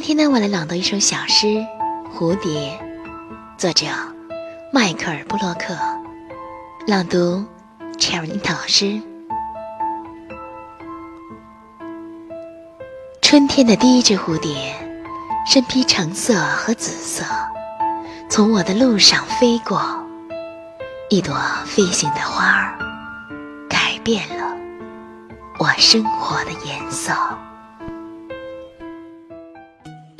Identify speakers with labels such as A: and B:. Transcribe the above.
A: 今天呢，我来朗读一首小诗《蝴蝶》，作者迈克尔·布洛克，朗读 Cherry 老师。春天的第一只蝴蝶，身披橙色和紫色，从我的路上飞过，一朵飞行的花儿，改变了我生活的颜色。